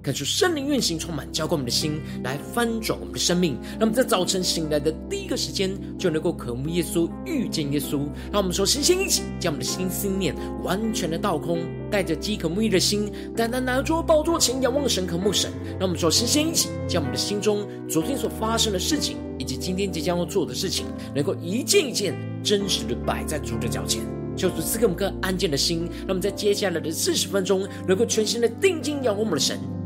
感受圣灵运行，充满浇灌我们的心，来翻转我们的生命。让我们在早晨醒来的第一个时间，就能够渴慕耶稣，遇见耶稣。让我们说，先先一起将我们的心思念完全的倒空，带着饥渴慕义的心，单单拿着宝座前仰望神，渴慕神。让我们说，先先一起将我们的心中昨天所发生的事情，以及今天即将要做的事情，能够一件一件真实的摆在主的脚前。求主赐给我们个安静的心，让我们在接下来的四十分钟，能够全心的定睛仰望我们的神。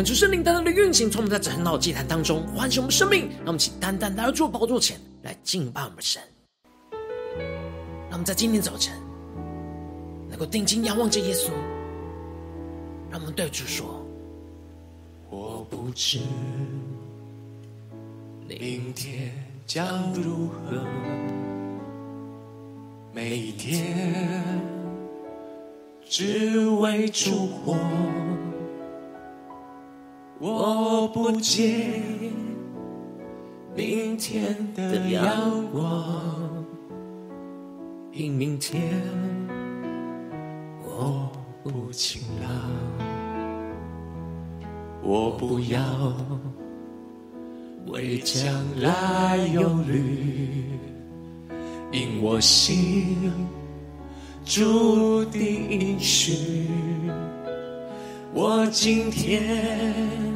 恳求圣灵单单的运行，从我们在晨祷祭坛当中唤醒我们生命，让我们请单单来到主宝座前来敬拜我们的神。让我们在今天早晨能够定睛仰望着耶稣，让我们对主说：我不知明天将如何，每一天只为烛火。我不见明天的阳光，因明天我不晴朗。我不要为将来忧虑，因我心注定应许。我今天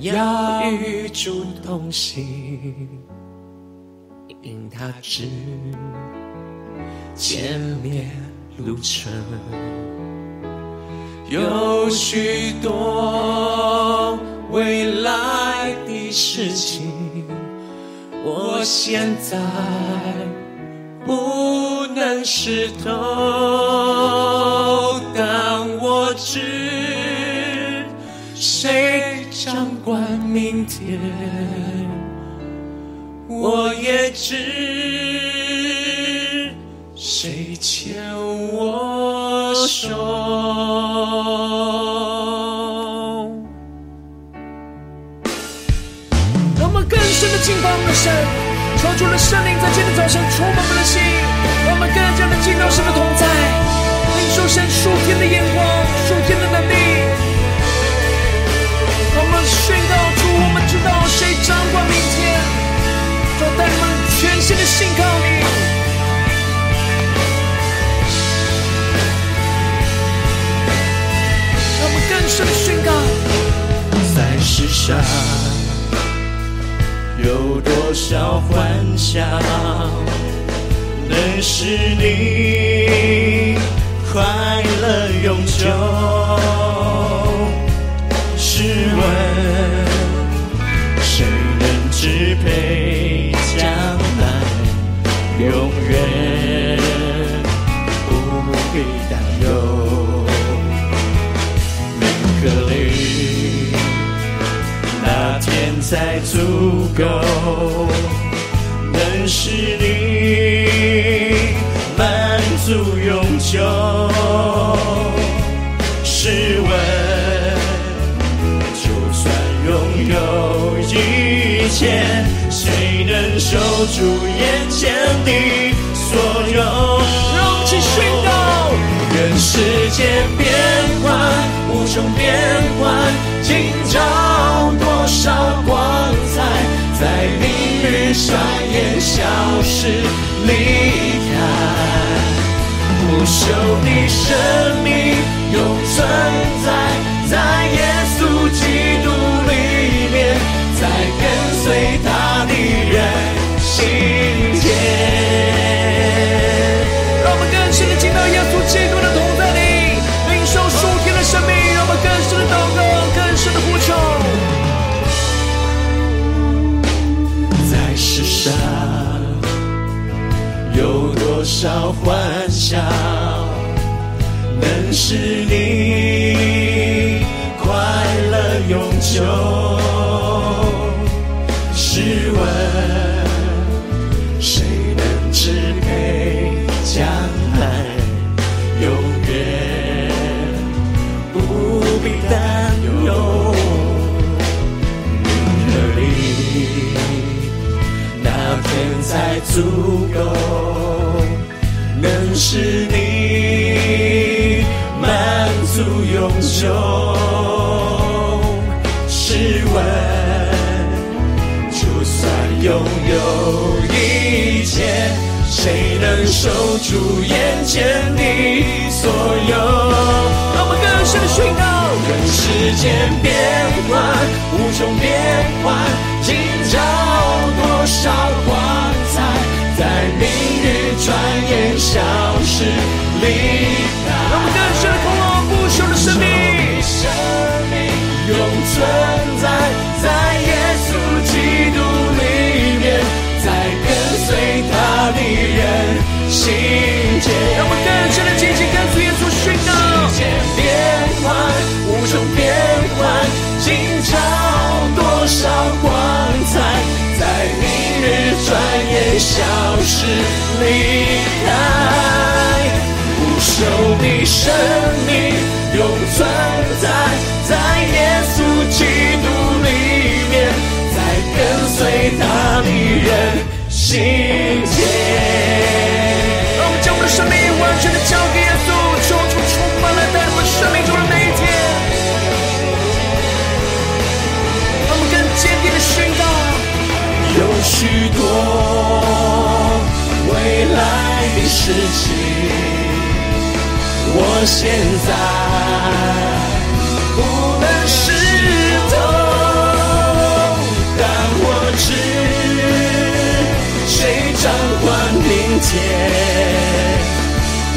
要与主同行，因他知前面路程有许多未来的事情，我现在不能识透，我也知谁牵我手。我们更深的敬拜我们的神，求主的圣灵在今天早晨充满我们的心，让我们更加的进到神的同在，领受神属天的眼光、上有多少幻想，能使你快乐永久？试问，谁能支配将来？永远不必担忧。才足够，能使你满足永久。试问。就算拥有一切，谁能守住眼前的所有？让我们一起宣告：愿世界变幻，无穷变幻，今朝多少光彩，在明日转眼消失离开。不朽的生命永存在在耶稣基督。是你快乐永久？试问，谁能支配将来？永远不必担忧。你的力，那天才足够，能使永久。试问，就算拥有一切，谁能守住眼前的所有？让我们更深的宣告，任世间变幻，无穷变幻，今朝多少光彩，在明日转眼消失永存在，在耶稣基督里面，在跟随他的人心间。让我们更深的紧紧跟随耶稣宣告。世间变幻，无穷变幻，今朝多少光彩，在明日转眼消失离开。不朽的生命永存人心间。让我们将我们的生命完全的交给耶稣，求主充满来带我们生命中的每一天。让我们更坚定的宣告，有许多未来的事情。我现在不管明天，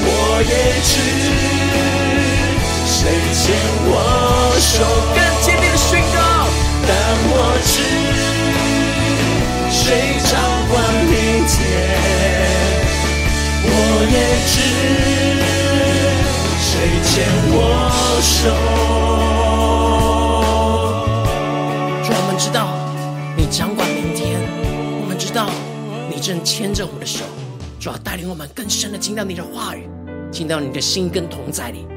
我也知谁牵我手。更坚定的宣告，但我知谁掌管明天，我也知。谁牵我手？主，我们知道你掌管明天，我们知道你正牵着我们的手，主要带领我们更深的听到你的话语，听到你的心跟同在里。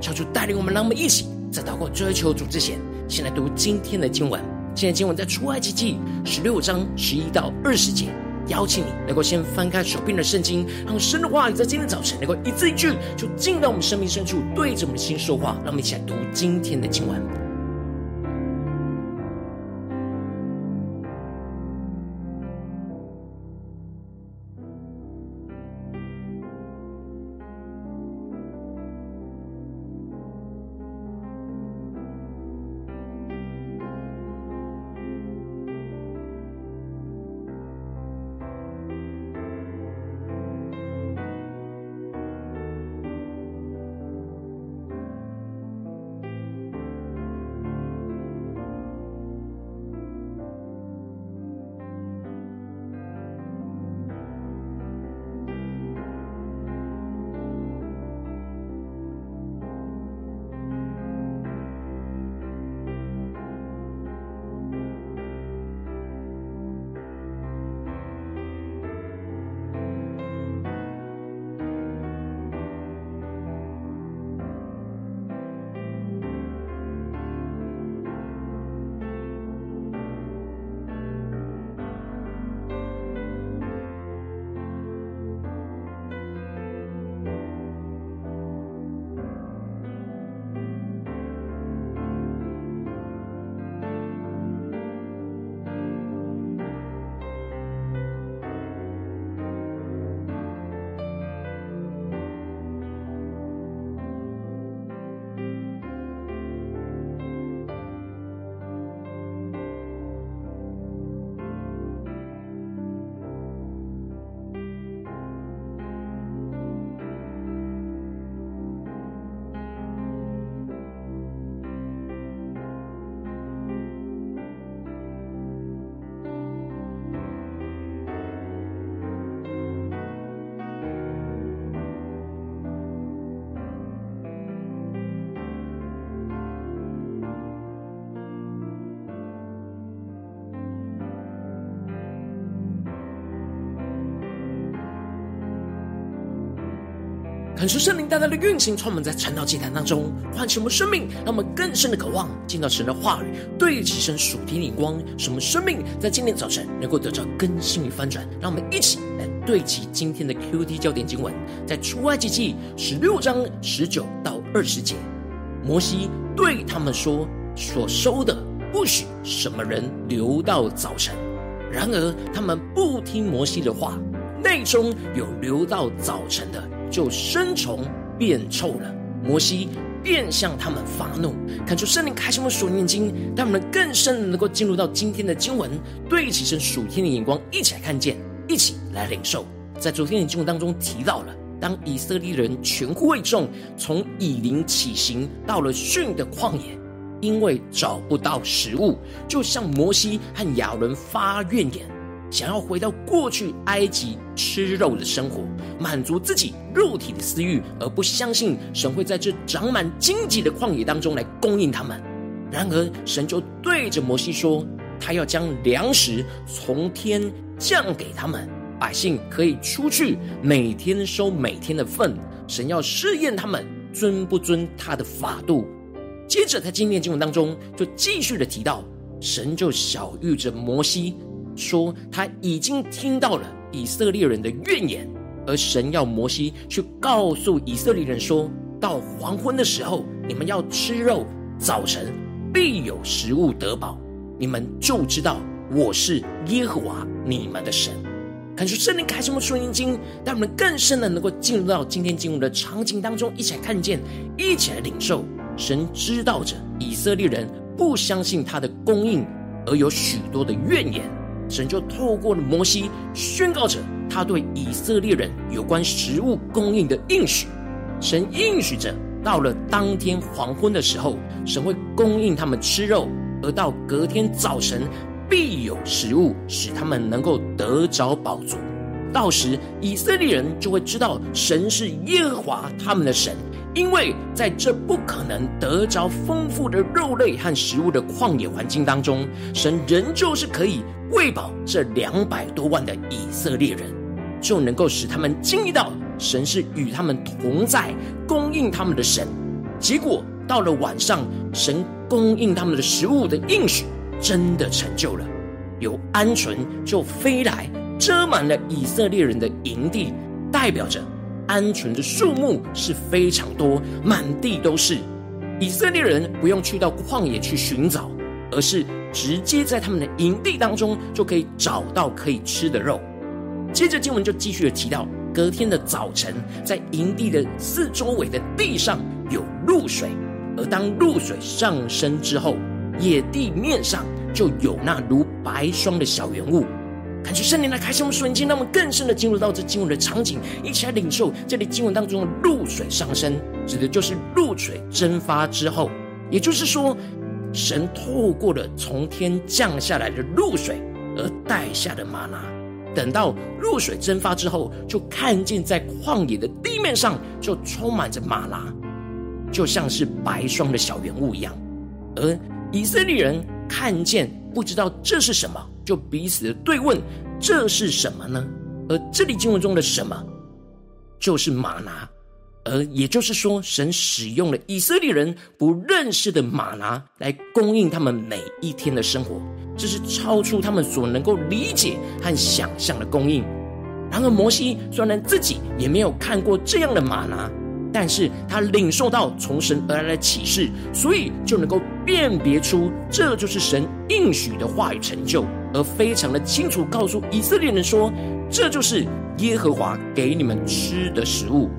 求主带领我们，让我们一起在祷告追求主之前，先来读今天的经文。今天的经文在出埃及记十六章十一到二十节。邀请你能够先翻开手边的圣经，让神的话语在今天早晨能够一字一句就进到我们生命深处，对着我们的心说话。让我们一起来读今天的经文。恳求圣灵大大的运行，充满在晨祷祭坛当中，唤醒我们生命，让我们更深的渴望见到神的话语，对齐神属天的光，使我们生命在今天早晨能够得到更新与翻转。让我们一起来对齐今天的 QT 焦点经文，在出埃及记十六章十九到二十节，摩西对他们说：“所收的不许什么人留到早晨。”然而他们不听摩西的话，内中有留到早晨的。就生虫变臭了，摩西便向他们发怒，恳求圣灵开启我们属灵眼睛，让我们更深的能够进入到今天的经文，对齐神属天的眼光，一起来看见，一起来领受。在昨天的经文当中提到了，当以色列人全会众从以琳起行到了逊的旷野，因为找不到食物，就向摩西和亚伦发怨言。想要回到过去埃及吃肉的生活，满足自己肉体的私欲，而不相信神会在这长满荆棘的旷野当中来供应他们。然而，神就对着摩西说：“他要将粮食从天降给他们，百姓可以出去，每天收每天的份。神要试验他们遵不遵他的法度。”接着，在今天经文当中就继续的提到，神就晓諭着摩西。说他已经听到了以色列人的怨言，而神要摩西去告诉以色列人说：到黄昏的时候，你们要吃肉；早晨必有食物得饱，你们就知道我是耶和华你们的神。恳求圣灵开什么属灵经，让我们更深的能够进入到今天经文的场景当中，一起来看见，一起来领受。神知道着以色列人不相信他的供应，而有许多的怨言。神就透过了摩西宣告着他对以色列人有关食物供应的应许。神应许着，到了当天黄昏的时候，神会供应他们吃肉；而到隔天早晨，必有食物使他们能够得着饱足。到时以色列人就会知道神是耶和华他们的神，因为在这不可能得着丰富的肉类和食物的旷野环境当中，神仍旧是可以。喂饱这两百多万的以色列人，就能够使他们经历到神是与他们同在，供应他们的神。结果到了晚上，神供应他们的食物的应许真的成就了。有鹌鹑就飞来，遮满了以色列人的营地，代表着鹌鹑的数目是非常多，满地都是。以色列人不用去到旷野去寻找，而是。直接在他们的营地当中就可以找到可以吃的肉。接着经文就继续的提到，隔天的早晨，在营地的四周围的地上有露水，而当露水上升之后，野地面上就有那如白霜的小圆物。感觉圣灵来开启我们属灵经，让我们更深的进入到这经文的场景，一起来领受这里经文当中的露水上升，指的就是露水蒸发之后，也就是说。神透过了从天降下来的露水而带下的玛拿，等到露水蒸发之后，就看见在旷野的地面上就充满着玛拿，就像是白霜的小圆物一样。而以色列人看见不知道这是什么，就彼此的对问：这是什么呢？而这里经文中的什么，就是玛拿。而也就是说，神使用了以色列人不认识的吗哪来供应他们每一天的生活，这是超出他们所能够理解和想象的供应。然而，摩西虽然自己也没有看过这样的吗哪，但是他领受到从神而来的启示，所以就能够辨别出这就是神应许的话语成就，而非常的清楚告诉以色列人说，这就是耶和华给你们吃的食物。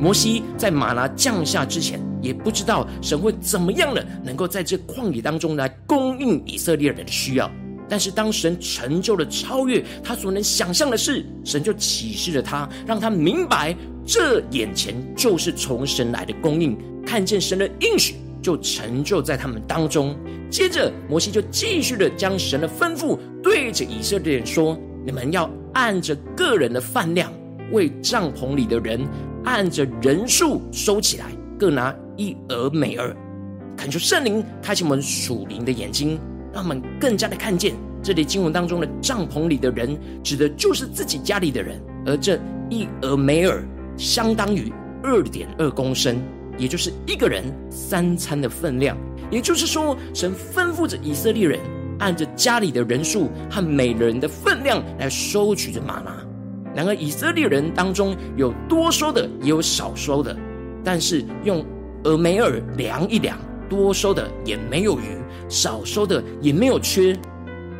摩西在马拉降下之前，也不知道神会怎么样的能够在这旷野当中来供应以色列人的需要。但是当神成就了超越他所能想象的事，神就启示了他，让他明白这眼前就是从神来的供应。看见神的应许，就成就在他们当中。接着，摩西就继续的将神的吩咐对着以色列人说：“你们要按着个人的饭量，为帐篷里的人。”按着人数收起来，各拿一俄美尔。恳求圣灵开启我们属灵的眼睛，让我们更加的看见这里经文当中的帐篷里的人，指的就是自己家里的人。而这一俄美尔相当于二点二公升，也就是一个人三餐的分量。也就是说，神吩咐着以色列人，按着家里的人数和每人的分量来收取着吗哪。然而，以色列人当中有多收的，也有少收的。但是用俄梅尔量一量，多收的也没有余，少收的也没有缺。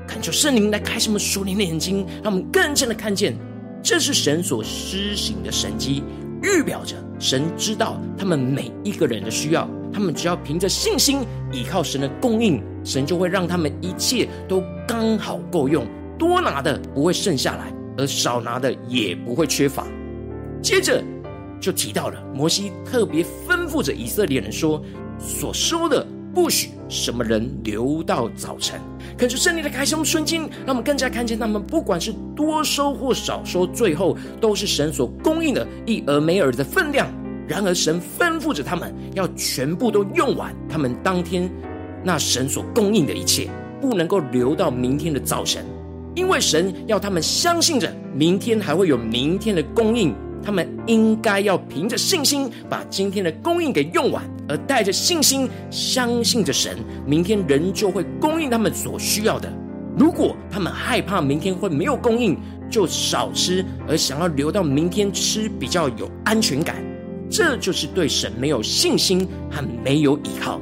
恳求圣灵来开什么属灵的眼睛，让我们更加的看见，这是神所施行的神迹，预表着神知道他们每一个人的需要，他们只要凭着信心依靠神的供应，神就会让他们一切都刚好够用，多拿的不会剩下来，而少拿的也不会缺乏。接着就提到了摩西特别吩咐着以色列人说：“所收的。”不许什么人留到早晨。恳求圣灵的开启我们的心，让我们更加看见他们，不管是多收或少收，最后都是神所供应的一俄梅尔的分量。然而，神吩咐着他们要全部都用完，他们当天那神所供应的一切，不能够留到明天的早晨，因为神要他们相信着明天还会有明天的供应。他们应该要凭着信心把今天的供应给用完，而带着信心相信着神，明天仍旧会供应他们所需要的。如果他们害怕明天会没有供应，就少吃，而想要留到明天吃比较有安全感，这就是对神没有信心和没有依靠。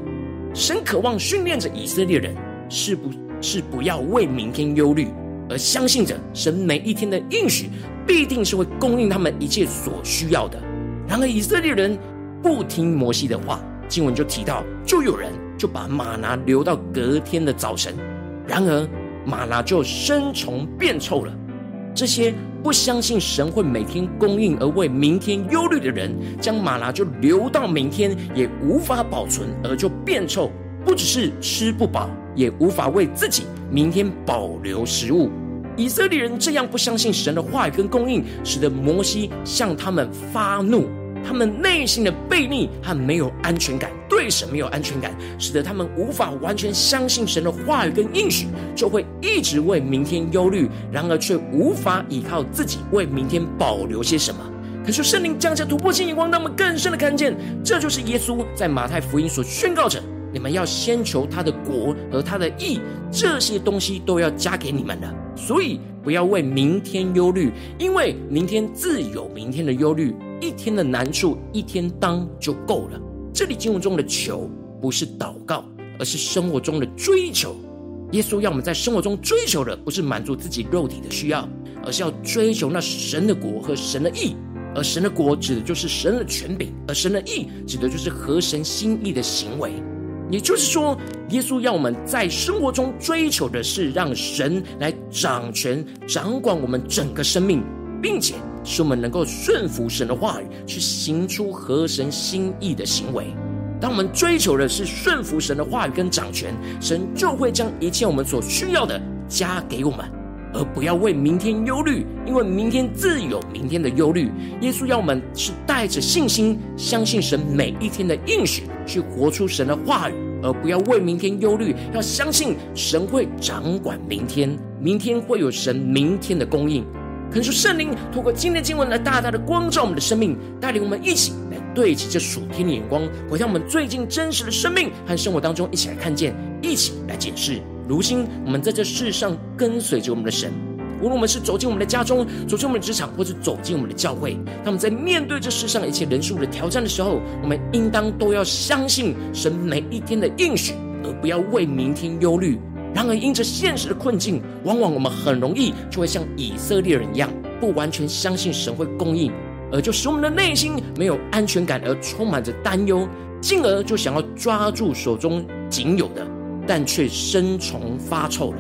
神渴望训练着以色列人，是不是不要为明天忧虑，而相信着神每一天的应许。必定是会供应他们一切所需要的。然而以色列人不听摩西的话，经文就提到，就有人就把吗哪留到隔天的早晨。然而吗哪就生虫变臭了。这些不相信神会每天供应而为明天忧虑的人，将吗哪就留到明天也无法保存，而就变臭。不只是吃不饱，也无法为自己明天保留食物。以色列人这样不相信神的话语跟供应，使得摩西向他们发怒。他们内心的悖逆和没有安全感，对神没有安全感，使得他们无法完全相信神的话语跟应许，就会一直为明天忧虑，然而却无法依靠自己为明天保留些什么。可是圣灵降下突破性眼光，让我们更深的看见，这就是耶稣在马太福音所宣告着。你们要先求他的国和他的义，这些东西都要加给你们的。所以不要为明天忧虑，因为明天自有明天的忧虑。一天的难处一天当就够了。这里经文中的求不是祷告，而是生活中的追求。耶稣要我们在生活中追求的，不是满足自己肉体的需要，而是要追求那神的国和神的义。而神的国指的就是神的权柄，而神的义指的就是合神心意的行为。也就是说，耶稣要我们在生活中追求的是让神来掌权、掌管我们整个生命，并且使我们能够顺服神的话语，去行出合神心意的行为。当我们追求的是顺服神的话语跟掌权，神就会将一切我们所需要的加给我们。而不要为明天忧虑，因为明天自有明天的忧虑。耶稣要我们是带着信心，相信神每一天的应许，去活出神的话语，而不要为明天忧虑。要相信神会掌管明天，明天会有神明天的供应。恳求圣灵透过今天的经文来大大的光照我们的生命，带领我们一起来对齐这属天的眼光，回到我们最近真实的生命和生活当中，一起来看见，一起来解释。如今，我们在这世上跟随着我们的神，无论我们是走进我们的家中，走进我们的职场，或是走进我们的教会，那么在面对这世上一切人数的挑战的时候，我们应当都要相信神每一天的应许，而不要为明天忧虑。然而，因着现实的困境，往往我们很容易就会像以色列人一样，不完全相信神会供应，而就使我们的内心没有安全感，而充满着担忧，进而就想要抓住手中仅有的。但却生虫发臭了。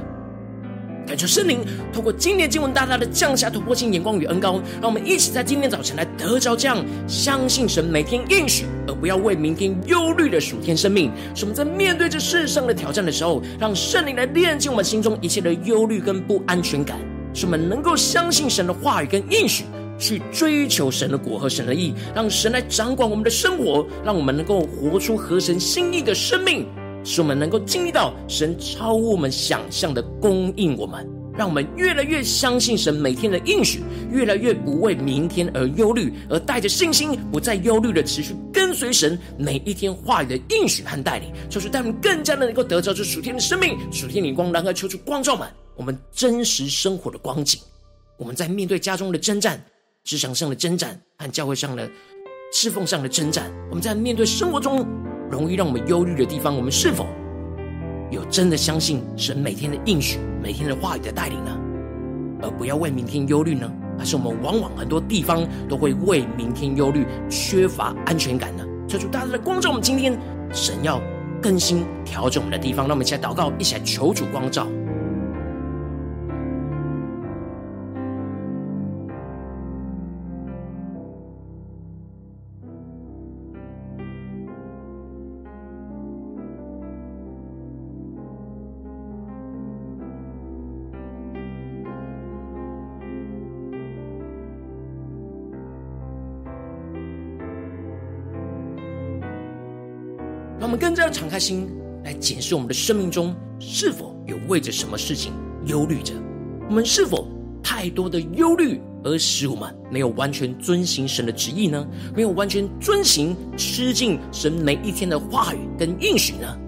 感谢圣灵透过今天经文大大的降下突破性眼光与恩膏，让我们一起在今天早晨来得着这样相信神每天应许，而不要为明天忧虑的属天生命。使我们在面对这世上的挑战的时候，让圣灵来炼净我们心中一切的忧虑跟不安全感，使我们能够相信神的话语跟应许，去追求神的果和神的意，让神来掌管我们的生活，让我们能够活出合神心意的生命。使我们能够经历到神超乎我们想象的供应我们，让我们越来越相信神每天的应许，越来越不为明天而忧虑，而带着信心，不再忧虑的持续跟随神每一天话语的应许和带领，求主带领更加的能够得着这属天的生命、属天的光，然后求主光照满我们真实生活的光景。我们在面对家中的征战、职场上的征战和教会上的侍奉上的征战，我们在面对生活中容易让我们忧虑的地方，我们是否有真的相信神每天的应许、每天的话语的带领呢？而不要为明天忧虑呢？还是我们往往很多地方都会为明天忧虑，缺乏安全感呢？求主大大的光照我们，今天神要更新调整我们的地方，让我们一起来祷告，一起来求主光照。让我们更加的敞开心来检视我们的生命中是否有为着什么事情忧虑着？我们是否太多的忧虑而使我们没有完全遵行神的旨意呢？没有完全遵行吃进神每一天的话语跟应许呢？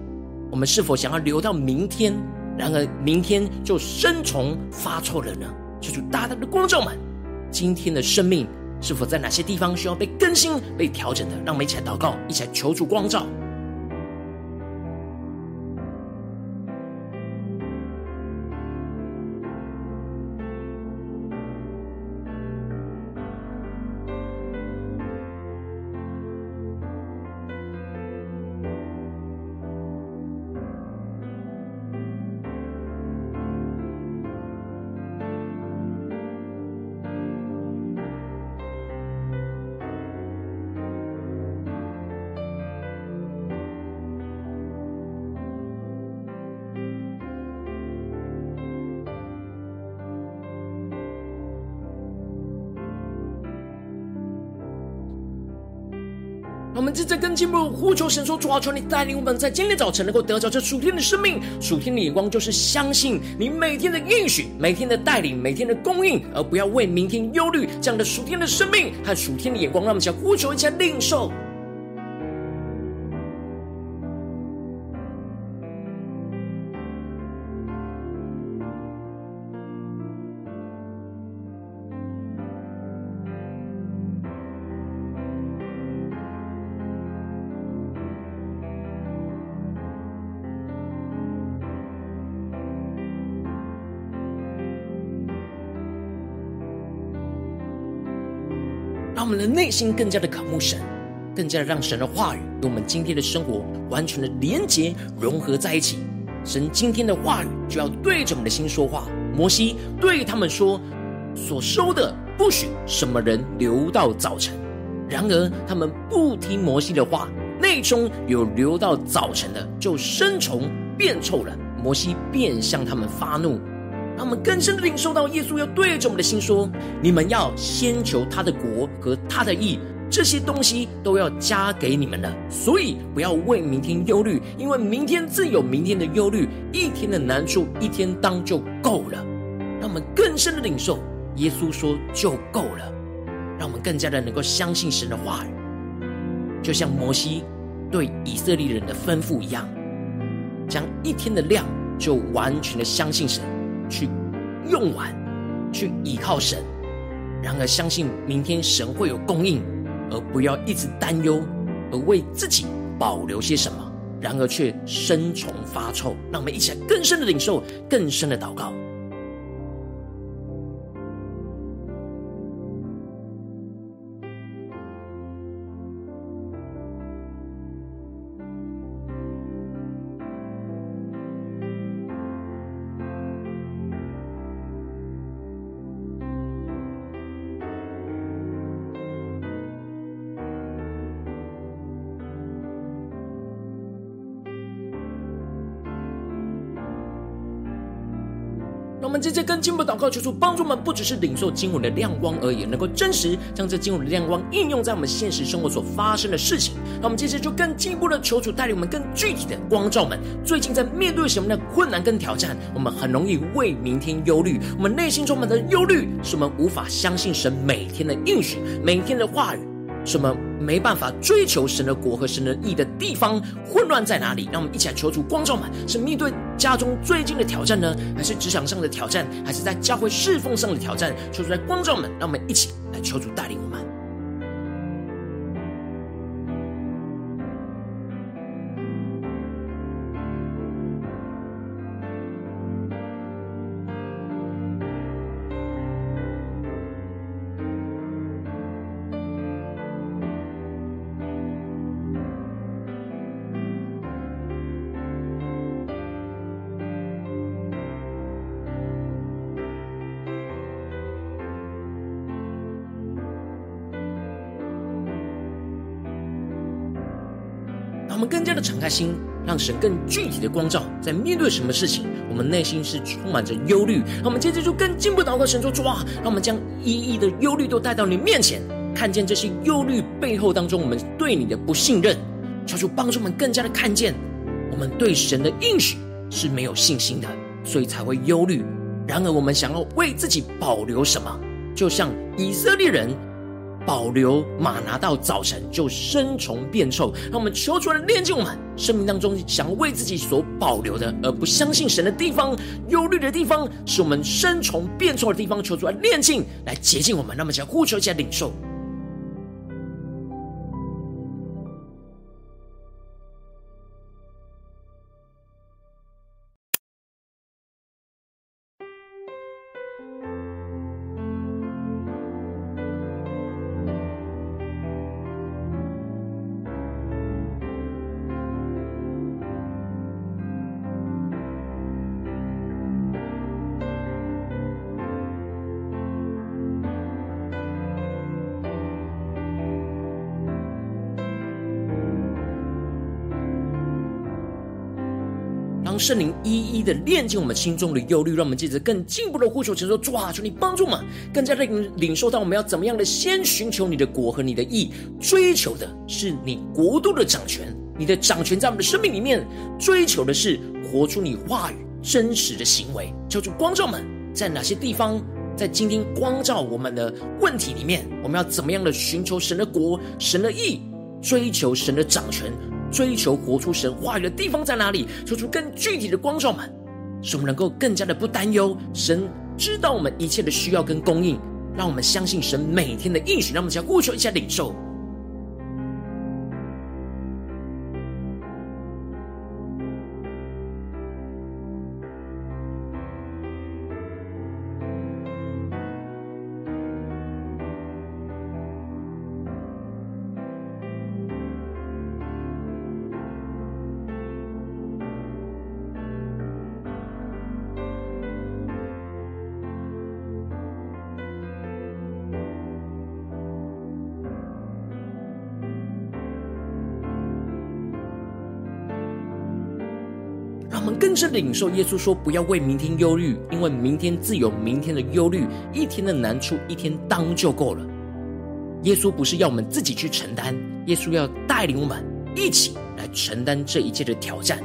我们是否想要留到明天，然而明天就生虫发臭了呢？求主大大的光照们，今天的生命是否在哪些地方需要被更新、被调整的？让我们一起来祷告，一起来求主光照。呼求神说：“主啊，求你带领我们，在今天早晨能够得着这属天的生命、属天的眼光，就是相信你每天的应许、每天的带领、每天的供应，而不要为明天忧虑。这样的属天的生命和属天的眼光，让我们想呼求一下领受。”让我们的内心更加的渴慕神，更加的让神的话语与我们今天的生活完全的连结融合在一起。神今天的话语就要对着我们的心说话。摩西对他们说：“所收的不许什么人留到早晨。”然而他们不听摩西的话，内中有留到早晨的，就生虫变臭了。摩西便向他们发怒。让我们更深的领受到，耶稣要对着我们的心说：“你们要先求他的国和他的义，这些东西都要加给你们的。所以不要为明天忧虑，因为明天自有明天的忧虑，一天的难处一天当就够了。”让我们更深的领受，耶稣说就够了，让我们更加的能够相信神的话语，就像摩西对以色列人的吩咐一样，将一天的量就完全的相信神。去用完，去倚靠神，然而相信明天神会有供应，而不要一直担忧，而为自己保留些什么，然而却生虫发臭。让我们一起来更深的领受，更深的祷告。我们接着跟经文祷告，求主帮助我们，不只是领受经文的亮光而已，能够真实将这经文的亮光应用在我们现实生活所发生的事情。那我们接着就更进一步的求主带领我们更具体的光照们。最近在面对什么样的困难跟挑战，我们很容易为明天忧虑，我们内心充满的忧虑，使我们无法相信神每天的应许，每天的话语。什么没办法追求神的国和神的义的地方，混乱在哪里？让我们一起来求助光照们，是面对家中最近的挑战呢，还是职场上的挑战，还是在教会侍奉上的挑战？求助在光照们，让我们一起来求助带领我。让我们更加的敞开心，让神更具体的光照，在面对什么事情，我们内心是充满着忧虑。让我们接着就更进一步祷告，神说：主啊，让我们将一一的忧虑都带到你面前，看见这些忧虑背后当中，我们对你的不信任，求主帮助我们更加的看见，我们对神的应许是没有信心的，所以才会忧虑。然而，我们想要为自己保留什么，就像以色列人。保留马拿到早晨就生虫变臭，让我们求出来炼净我们生命当中想为自己所保留的，而不相信神的地方、忧虑的地方，是我们生虫变臭的地方，求出来炼净，来洁净我们。那么，将呼求，一下领受。圣灵一一的炼净我们心中的忧虑，让我们接着更进一步的呼求，承受主啊，求你帮助我们，更加的领受到我们要怎么样的先寻求你的国和你的义，追求的是你国度的掌权，你的掌权在我们的生命里面，追求的是活出你话语真实的行为。求主光照们，在哪些地方，在今天光照我们的问题里面，我们要怎么样的寻求神的国、神的义，追求神的掌权。追求活出神话语的地方在哪里？说出更具体的光照们，使我们能够更加的不担忧。神知道我们一切的需要跟供应，让我们相信神每天的应许，让我们先呼求一下领受。更是领受耶稣说：“不要为明天忧虑，因为明天自有明天的忧虑。一天的难处，一天当就够了。”耶稣不是要我们自己去承担，耶稣要带领我们一起来承担这一切的挑战。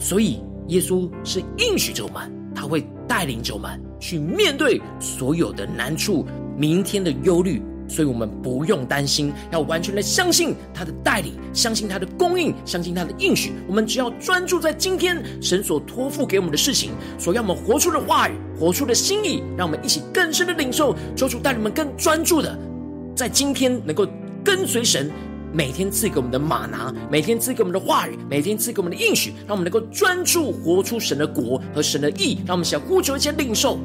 所以，耶稣是应许着我们，他会带领着我们去面对所有的难处，明天的忧虑。所以我们不用担心，要完全的相信他的带领，相信他的供应，相信他的应许。我们只要专注在今天神所托付给我们的事情，所要我们活出的话语，活出的心意，让我们一起更深的领受，求主带领我们更专注的，在今天能够跟随神，每天赐给我们的马拿，每天赐给我们的话语，每天赐给我们的应许，让我们能够专注活出神的国和神的意，让我们想呼求一些领受。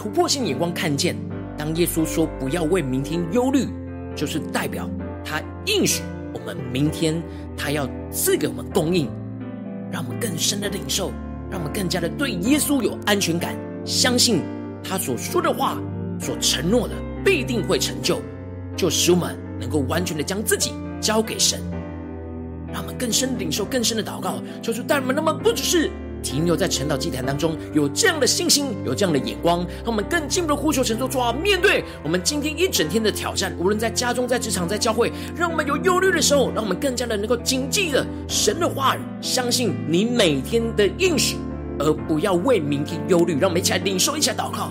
突破性眼光看见，当耶稣说不要为明天忧虑，就是代表他应许我们明天他要赐给我们供应，让我们更深的领受，让我们更加的对耶稣有安全感，相信他所说的话，所承诺的必定会成就，就使我们能够完全的将自己交给神，让我们更深的领受，更深的祷告，求主带我们，那么不只是。停留在成祷祭坛当中，有这样的信心，有这样的眼光，让我们更进一步的呼求、神说、主啊，面对我们今天一整天的挑战，无论在家中、在职场、在教会，让我们有忧虑的时候，让我们更加的能够谨记着神的话语，相信你每天的应许，而不要为明天忧虑。让我们一起来领受，一起来祷告。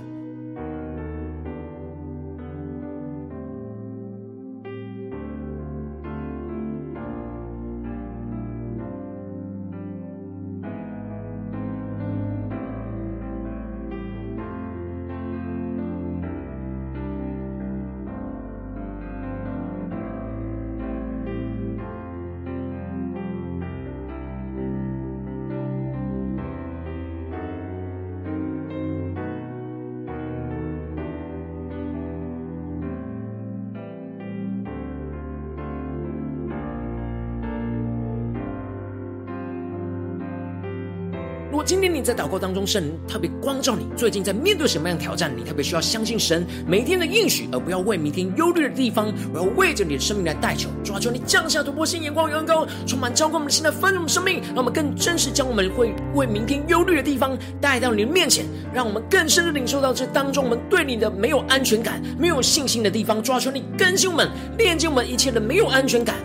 今天你在祷告当中，圣灵特别光照你，最近在面对什么样的挑战？你特别需要相信神每天的应许，而不要为明天忧虑的地方。我要为着你的生命来代求，主啊，求你降下突破性眼光，远高，充满浇灌我们的心，来丰盛我们生命，让我们更真实将我们会为明天忧虑的地方带到你的面前，让我们更深的领受到这当中我们对你的没有安全感、没有信心的地方。主啊，求你更新我们，炼净我们一切的没有安全感。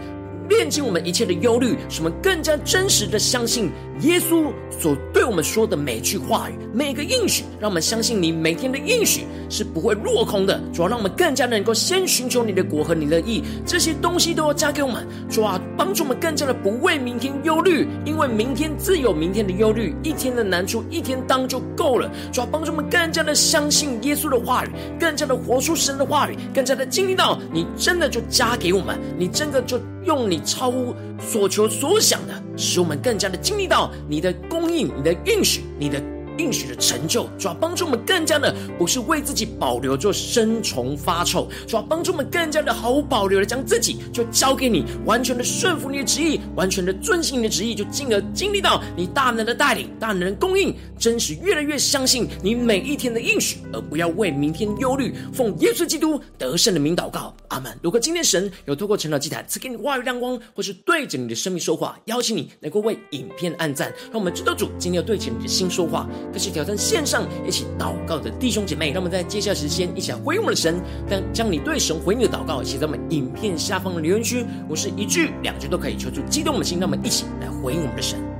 炼净我们一切的忧虑，使我们更加真实的相信耶稣所对我们说的每句话语、每个应许，让我们相信你每天的应许是不会落空的。主要让我们更加能够先寻求你的果和你的意，这些东西都要加给我们。主啊，帮助我们更加的不为明天忧虑，因为明天自有明天的忧虑，一天的难处一天当就够了。主要帮助我们更加的相信耶稣的话语，更加的活出神的话语，更加的经历到你真的就加给我们，你真的就。用你超乎所求所想的，使我们更加的经历到你的供应、你的应许、你的。应许的成就，主要帮助我们更加的不是为自己保留，就生虫发臭；主要帮助我们更加的毫无保留的将自己就交给你，完全的顺服你的旨意，完全的遵行你的旨意，就进而经历到你大能的带领、大能的供应，真实越来越相信你每一天的应许，而不要为明天忧虑。奉耶稣基督得胜的名祷告，阿门。如果今天神有透过成长祭坛赐给你话语亮光，或是对着你的生命说话，邀请你能够为影片按赞，让我们知道主今天要对着你的心说话。开始挑战线上一起祷告的弟兄姐妹，让我们在接下来时间一起来回应我们的神，将将你对神回应的祷告写在我们影片下方的留言区，我是一句两句都可以，求主激动我们的心，让我们一起来回应我们的神。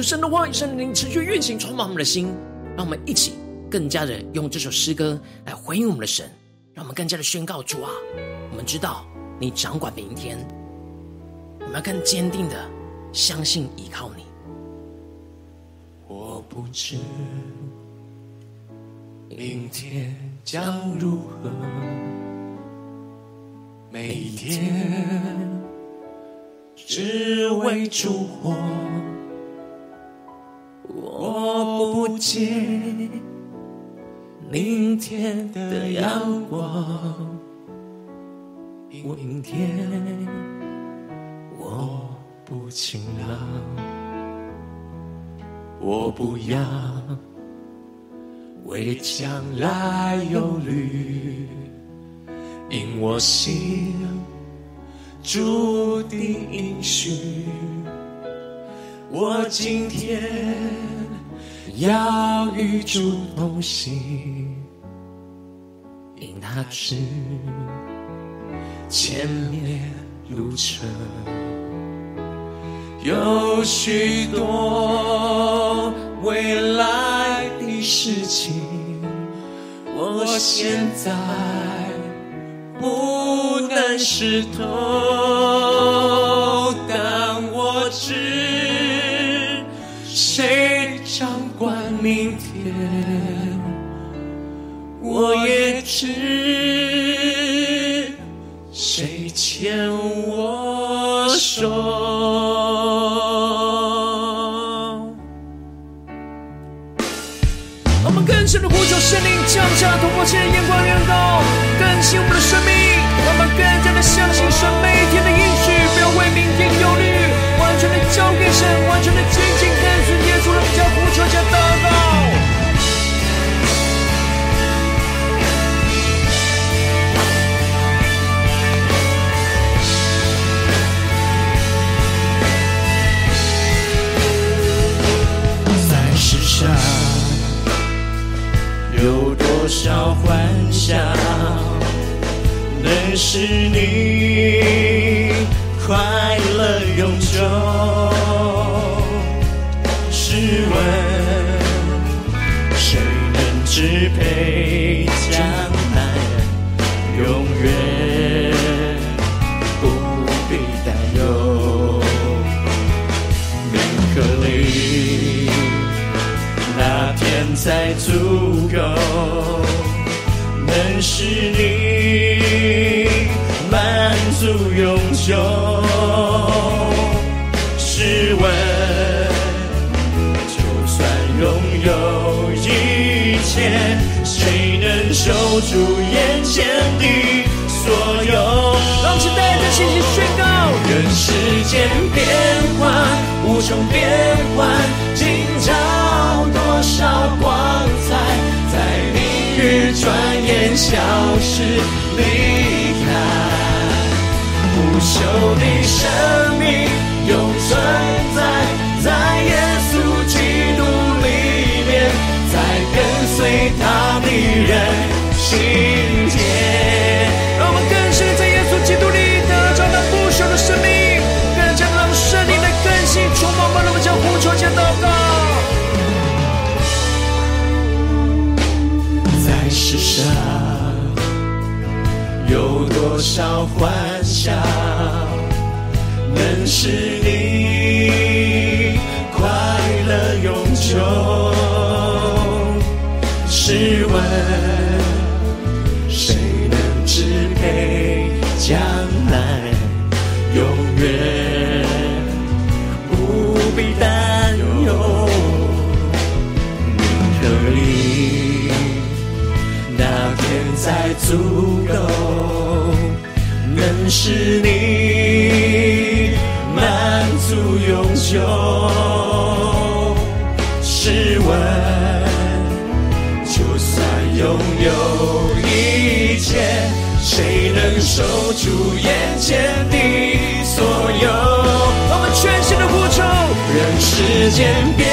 求神的话语、神的灵持续运行，充满我们的心，让我们一起更加的用这首诗歌来回应我们的神，让我们更加的宣告主啊，我们知道你掌管明天，我们要更坚定的相信依靠你。我不知明天将如何，每天只为烛火。我不见明天的阳光，明天我不晴朗，我不要为将来忧虑，因我心注定应许，我今天要与主同行，因他知前面路程有许多未来的事情，我现在不能识透，是谁牵我手。我们更深的呼求圣灵降下突破前的眼光远到，更新我们的生命，我们更加的相信生命是你快乐永久？试问谁能支配将来？永远不必担忧。名和利，那天才足够，能是你满足永久。试问，就算拥有一切，谁能守住眼前的所有？让我们带着信心宣告。人世间变幻无穷变幻，今朝多少光彩，在明日转眼消失离开。不朽的生命永存在，在耶稣基督里面，在跟随他的人心间。让我们更深在耶稣基督里得着那不朽的生命，更加让圣灵的更新充满我们，让我们将呼求加祷告。在世上有多少欢笑，能使你快乐永久？试问谁能支配将来？永远不必担忧。名和利，那天才足够，是你满足永久。试问，就算拥有一切，谁能守住眼前的所有？我们全心的呼求。人世间变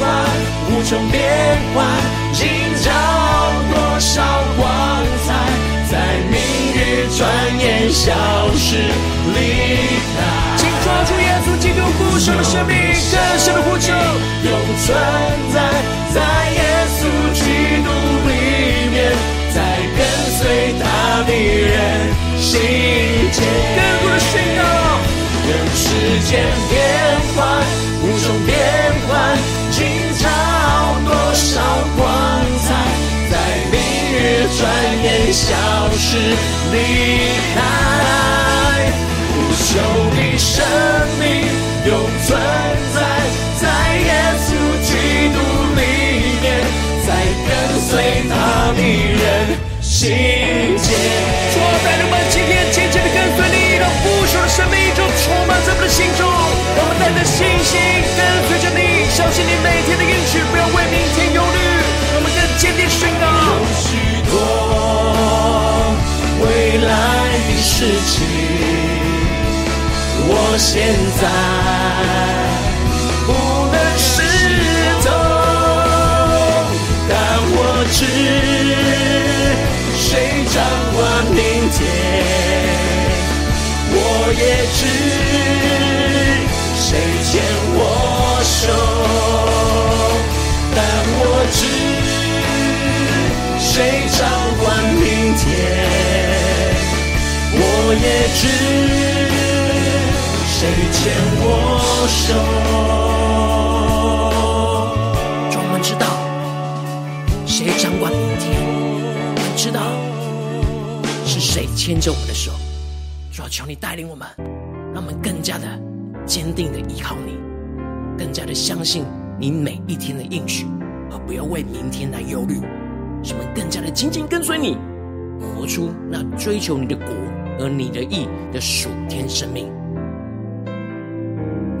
幻无穷变幻，今朝多少光眼消失离开。请抓住耶稣基督不朽的生命，更深的呼求，永存在在耶稣基督里面，在跟随他的人心间。更多的宣告。人世间变幻转眼消失离开。不朽的生命永存在，在耶稣基督里面，在跟随他的人心间。主啊，带领我们今天紧紧的跟随你，让不朽的生命就充满在我们的心中。我们带着信心跟随着你，相信你每天的应许，不要为明天忧虑。我们更坚定宣告来世情我现在。不能失踪但我知谁掌管明天我也知牵我手？主，我们知道谁掌管明天，我们知道是谁牵着我们的手。主要求你带领我们，让我们更加的坚定的依靠你，更加的相信你每一天的应许，而不要为明天来忧虑。使我们更加的紧紧跟随你，活出那追求你的国和你的义的属天生命。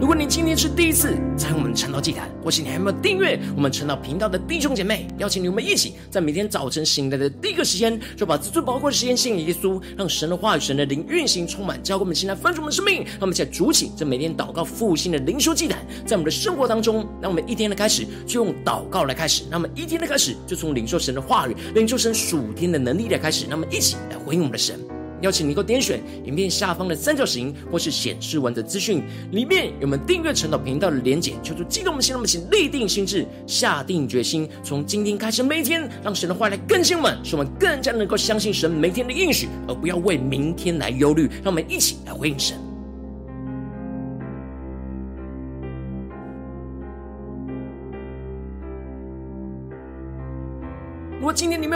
如果你今天是第一次参与我们晨祷祭坛，或是你还没有订阅我们晨祷频道的弟兄姐妹，邀请你们一起在每天早晨醒来的第一个时间，就把最宝贵的时间献给耶稣，让神的话语、神的灵运行充满，交给我们，现在丰盛我们的生命。让我们一起来筑起这每天祷告复兴的灵修祭坛，在我们的生活当中，让我们一天的开始就用祷告来开始，那么一天的开始就从领受神的话语、领受神属天的能力来开始，那么一起来回应我们的神。邀请你能够点选影片下方的三角形，或是显示文的资讯，里面有我们订阅陈祷频道的连结。求主激动我们心，让我们请立定心志，下定决心，从今天开始每一天，让神的话来更新我们，使我们更加能够相信神每天的应许，而不要为明天来忧虑。让我们一起来回应神。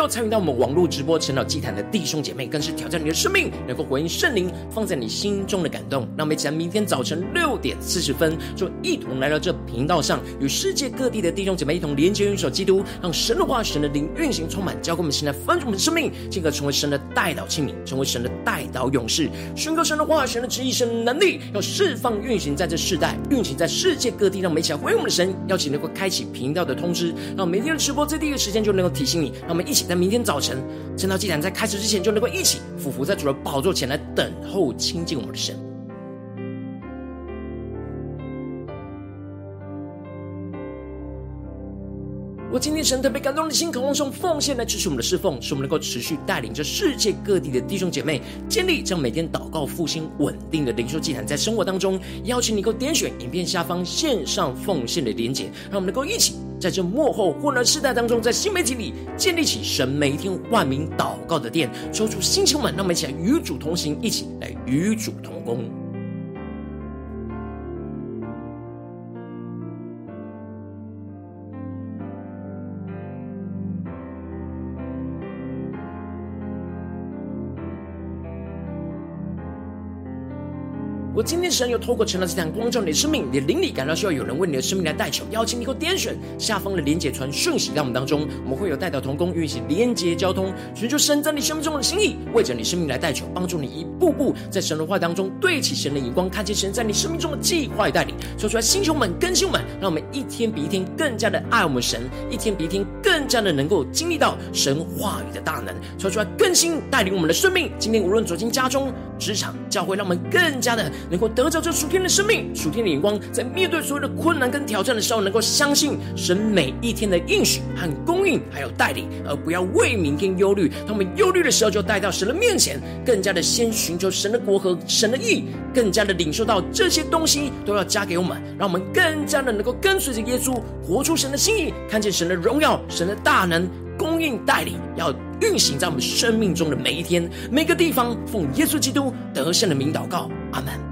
果今天你没有参与到我们网络直播陈老祭坛的弟兄姐妹，更是挑战你的生命，能够回应圣灵放在你心中的感动。让我们一起在明天早晨六点四十分，就一同来到这频道上，与世界各地的弟兄姐妹一同连接、运手基督，让神的话、神的灵运行充满，交给我们现在丰盛的生命，进而成为神的代祷器皿，成为神的代祷勇士，宣告神的话、神的旨意、神的能力，要释放运行在这世代，运行在世界各地。让我们一起来回应我们的神，邀请能够开启频道的通知，让每天的直播在第一个时间就能够提醒你。让我们一起在明天早晨，趁到祭坛在开始之前，就能够一起俯伏在主的宝座前来等候亲近我们的神。我今天神特别感动的心，渴望用奉献来支持我们的侍奉，使我们能够持续带领着世界各地的弟兄姐妹建立这样每天祷告复兴稳定的灵修祭坛，在生活当中，邀请你能够点选影片下方线上奉献的连结，让我们能够一起在这幕后混乱世代当中，在新媒体里建立起神每一天万名祷告的殿，抽出星球们，让我们一起来与主同行，一起来与主同工。我今天神又透过晨祷祭坛光照你的生命，你的灵里感到需要有人为你的生命来代求，邀请你给我点选下方的连结传讯息到我们当中，我们会有代祷同工运行连结交通，寻求神在你生命中的心意，为着你生命来代求，帮助你一步步在神的话当中对齐神的眼光，看见神在你生命中的计划与带领，说出来弟兄们、更新我们，让我们一天比一天更加的爱我们神，一天比一天更更加的能够经历到神话语的大能，说出来更新带领我们的生命。今天无论走进家中、职场、教会，让我们更加的。能够得着这属天的生命，属天的眼光，在面对所有的困难跟挑战的时候，能够相信神每一天的应许和供应，还有带领，而不要为明天忧虑。当我们忧虑的时候，就带到神的面前，更加的先寻求神的国和神的义，更加的领受到这些东西都要加给我们，让我们更加的能够跟随着耶稣，活出神的心意，看见神的荣耀，神的的大能供应带领，要运行在我们生命中的每一天、每个地方。奉耶稣基督得胜的名祷告，阿门。